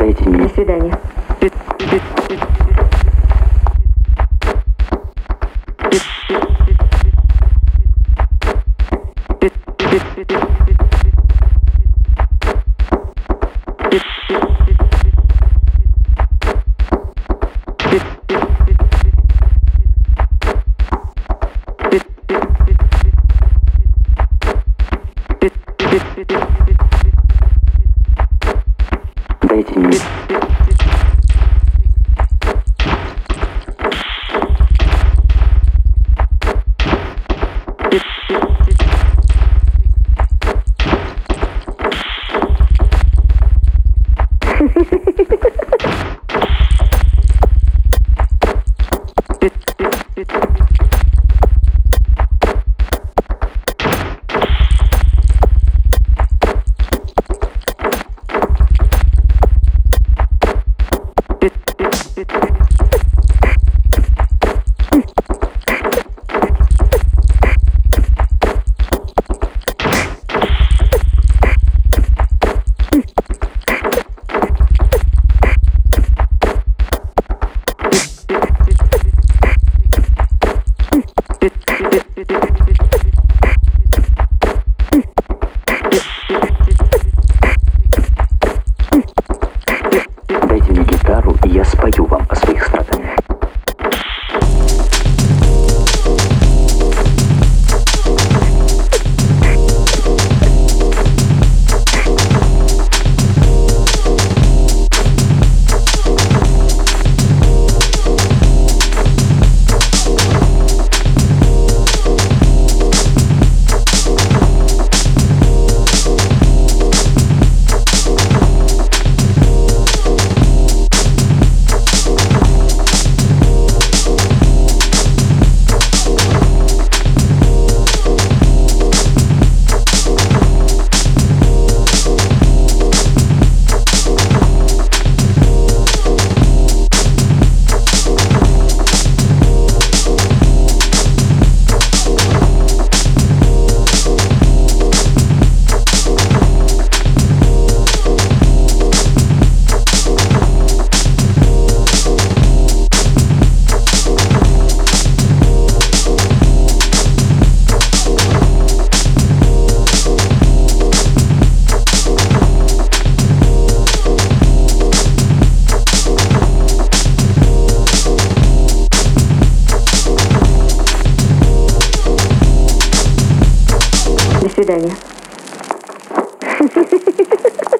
Дайте мне. До свидания. Дайте свидания.